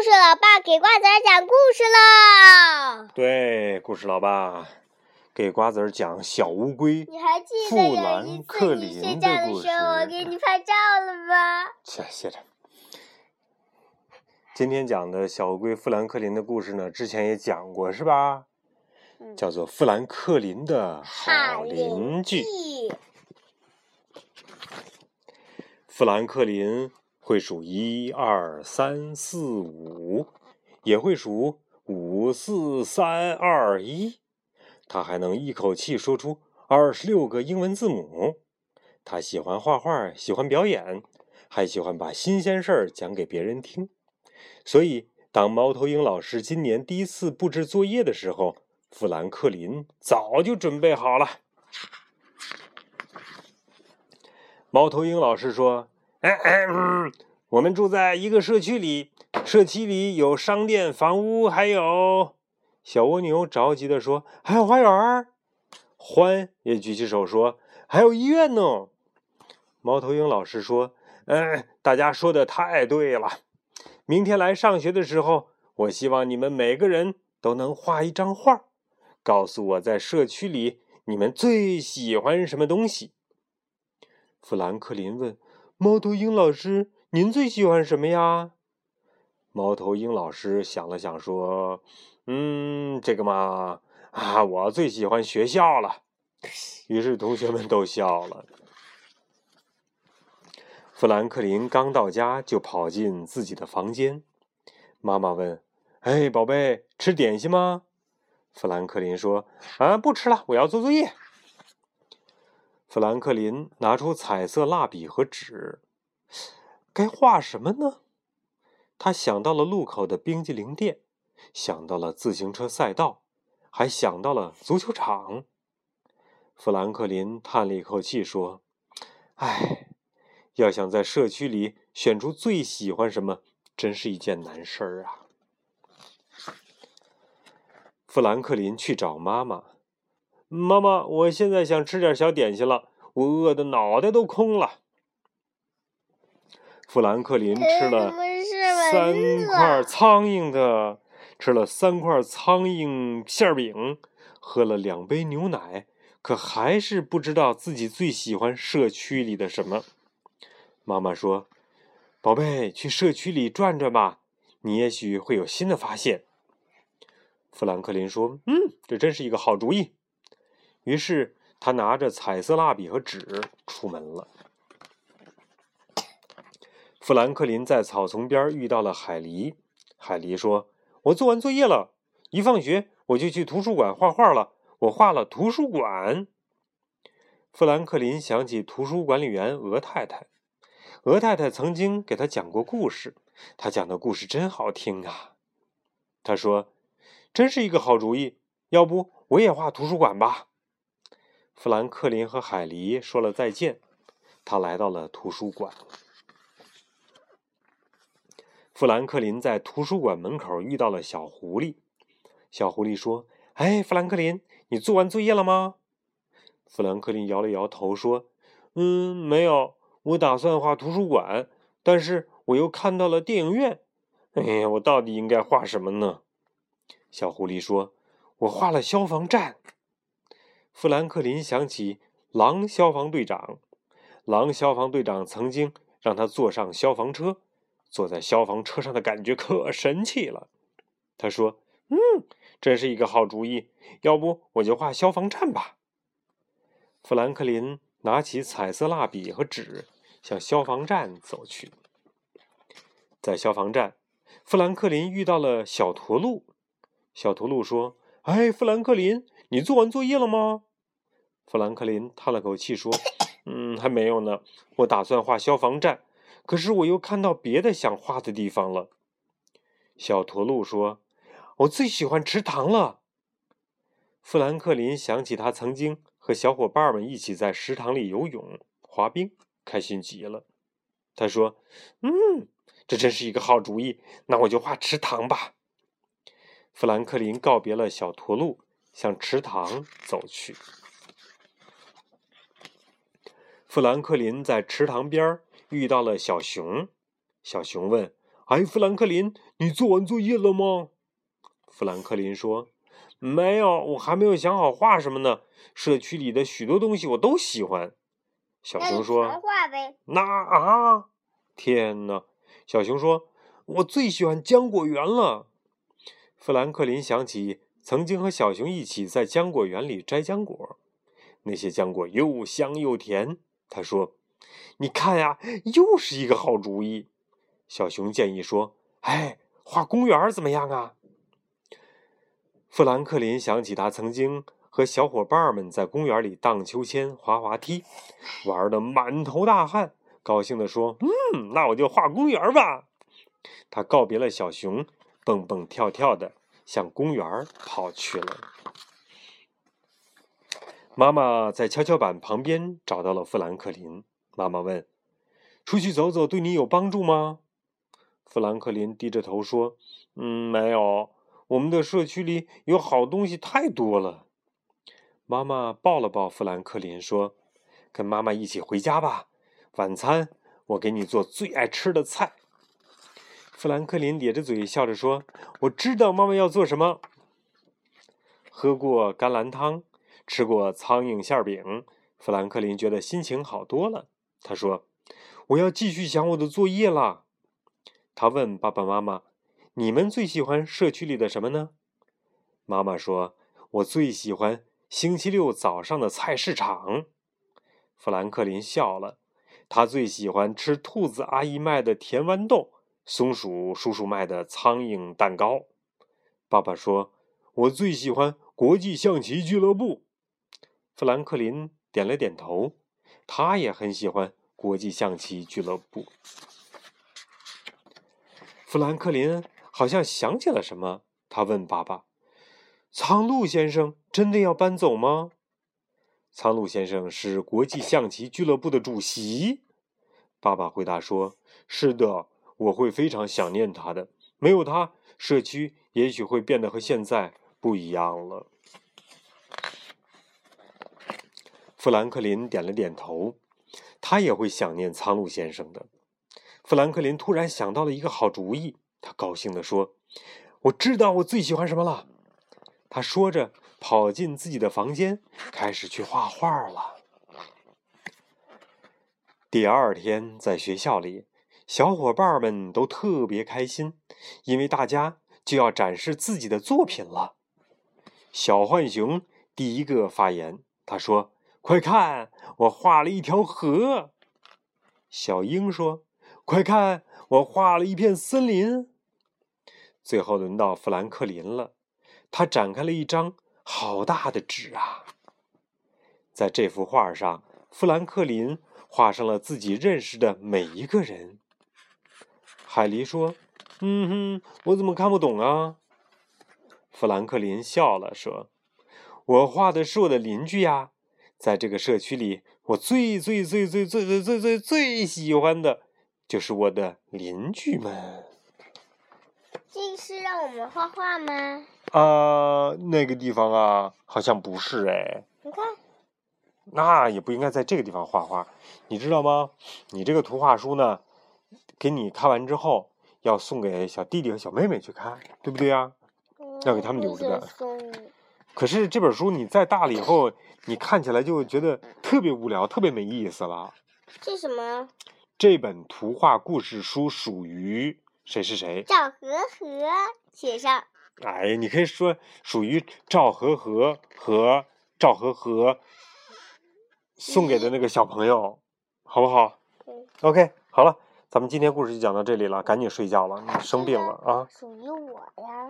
故事老爸给瓜子儿讲故事喽。对，故事老爸给瓜子儿讲小乌龟你还记富得有兰一克次你睡林觉的故事的时候，我给你拍照了吗？切，歇着。今天讲的小乌龟富兰克林的故事呢，之前也讲过是吧？嗯叫做富兰克林的好邻居。富兰克林会数一二三四五，也会数五四三二一。他还能一口气说出二十六个英文字母。他喜欢画画，喜欢表演，还喜欢把新鲜事儿讲给别人听。所以，当猫头鹰老师今年第一次布置作业的时候，富兰克林早就准备好了。猫头鹰老师说：“哎哎，我们住在一个社区里，社区里有商店、房屋，还有……”小蜗牛着急地说：“还有花园。”欢也举起手说：“还有医院呢。”猫头鹰老师说：“嗯，大家说的太对了。明天来上学的时候，我希望你们每个人都能画一张画，告诉我在社区里你们最喜欢什么东西。”富兰克林问：“猫头鹰老师，您最喜欢什么呀？”猫头鹰老师想了想说：“嗯，这个嘛，啊，我最喜欢学校了。”于是同学们都笑了。富兰克林刚到家就跑进自己的房间，妈妈问：“哎，宝贝，吃点心吗？”富兰克林说：“啊，不吃了，我要做作业。”富兰克林拿出彩色蜡笔和纸，该画什么呢？他想到了路口的冰激凌店，想到了自行车赛道，还想到了足球场。富兰克林叹了一口气说：“唉，要想在社区里选出最喜欢什么，真是一件难事儿啊。”富兰克林去找妈妈。妈妈，我现在想吃点小点心了，我饿得脑袋都空了。富兰克林吃了三块苍蝇的，吃了三块苍蝇馅饼，喝了两杯牛奶，可还是不知道自己最喜欢社区里的什么。妈妈说：“宝贝，去社区里转转吧，你也许会有新的发现。”富兰克林说：“嗯，这真是一个好主意。”于是他拿着彩色蜡笔和纸出门了。富兰克林在草丛边遇到了海狸。海狸说：“我做完作业了，一放学我就去图书馆画画了。我画了图书馆。”富兰克林想起图书管理员鹅太太。鹅太太曾经给他讲过故事，他讲的故事真好听啊。他说：“真是一个好主意，要不我也画图书馆吧。”富兰克林和海狸说了再见，他来到了图书馆。富兰克林在图书馆门口遇到了小狐狸。小狐狸说：“哎，富兰克林，你做完作业了吗？”富兰克林摇了摇头说：“嗯，没有。我打算画图书馆，但是我又看到了电影院。哎呀，我到底应该画什么呢？”小狐狸说：“我画了消防站。”富兰克林想起狼消防队长，狼消防队长曾经让他坐上消防车，坐在消防车上的感觉可神奇了。他说：“嗯，真是一个好主意，要不我就画消防站吧。”富兰克林拿起彩色蜡笔和纸，向消防站走去。在消防站，富兰克林遇到了小驼鹿。小驼鹿说：“哎，富兰克林。”你做完作业了吗？富兰克林叹了口气说：“嗯，还没有呢。我打算画消防站，可是我又看到别的想画的地方了。”小驼鹿说：“我最喜欢池塘了。”富兰克林想起他曾经和小伙伴们一起在池塘里游泳、滑冰，开心极了。他说：“嗯，这真是一个好主意。那我就画池塘吧。”富兰克林告别了小驼鹿。向池塘走去。富兰克林在池塘边遇到了小熊。小熊问：“哎，富兰克林，你做完作业了吗？”富兰克林说：“没有，我还没有想好画什么呢。社区里的许多东西我都喜欢。”小熊说：“画呗。”那啊，天哪！小熊说：“我最喜欢浆果园了。”富兰克林想起曾经和小熊一起在浆果园里摘浆果，那些浆果又香又甜。他说：“你看呀，又是一个好主意。”小熊建议说：“哎，画公园怎么样啊？”富兰克林想起他曾经和小伙伴们在公园里荡秋千、滑滑梯，玩得满头大汗，高兴地说：“嗯，那我就画公园吧。”他告别了小熊，蹦蹦跳跳的向公园跑去了。妈妈在跷跷板旁边找到了富兰克林。妈妈问：“出去走走对你有帮助吗？”富兰克林低着头说：“嗯，没有。”我们的社区里有好东西太多了。妈妈抱了抱富兰克林，说：“跟妈妈一起回家吧，晚餐我给你做最爱吃的菜。”富兰克林咧着嘴笑着说：“我知道妈妈要做什么。”喝过甘蓝汤，吃过苍蝇馅饼，富兰克林觉得心情好多了。他说：“我要继续想我的作业啦。”他问爸爸妈妈。你们最喜欢社区里的什么呢？妈妈说：“我最喜欢星期六早上的菜市场。”富兰克林笑了，他最喜欢吃兔子阿姨卖的甜豌豆，松鼠叔叔卖的苍蝇蛋糕。爸爸说：“我最喜欢国际象棋俱乐部。”富兰克林点了点头，他也很喜欢国际象棋俱乐部。富兰克林。好像想起了什么，他问爸爸：“苍鹭先生真的要搬走吗？”苍鹭先生是国际象棋俱乐部的主席。爸爸回答说：“是的，我会非常想念他的。没有他，社区也许会变得和现在不一样了。”富兰克林点了点头，他也会想念苍鹭先生的。富兰克林突然想到了一个好主意。他高兴地说：“我知道我最喜欢什么了。”他说着，跑进自己的房间，开始去画画了。第二天，在学校里，小伙伴们都特别开心，因为大家就要展示自己的作品了。小浣熊第一个发言，他说：“快看，我画了一条河。”小鹰说：“快看，我画了一片森林。”最后轮到富兰克林了，他展开了一张好大的纸啊！在这幅画上，富兰克林画上了自己认识的每一个人。海狸说：“嗯哼，我怎么看不懂啊？”富兰克林笑了，说：“我画的是我的邻居呀，在这个社区里，我最最最最最最最最最喜欢的就是我的邻居们。”这是让我们画画吗？啊，那个地方啊，好像不是哎。你看，那也不应该在这个地方画画，你知道吗？你这个图画书呢，给你看完之后，要送给小弟弟和小妹妹去看，对不对呀？要给他们留着的。可是这本书你再大了以后，你看起来就觉得特别无聊，特别没意思了。这什么？这本图画故事书属于。谁是谁？赵和和写上。哎，你可以说属于赵和和和赵和和送给的那个小朋友，好不好？OK，好了，咱们今天故事就讲到这里了，赶紧睡觉了，你生病了啊。属于我呀。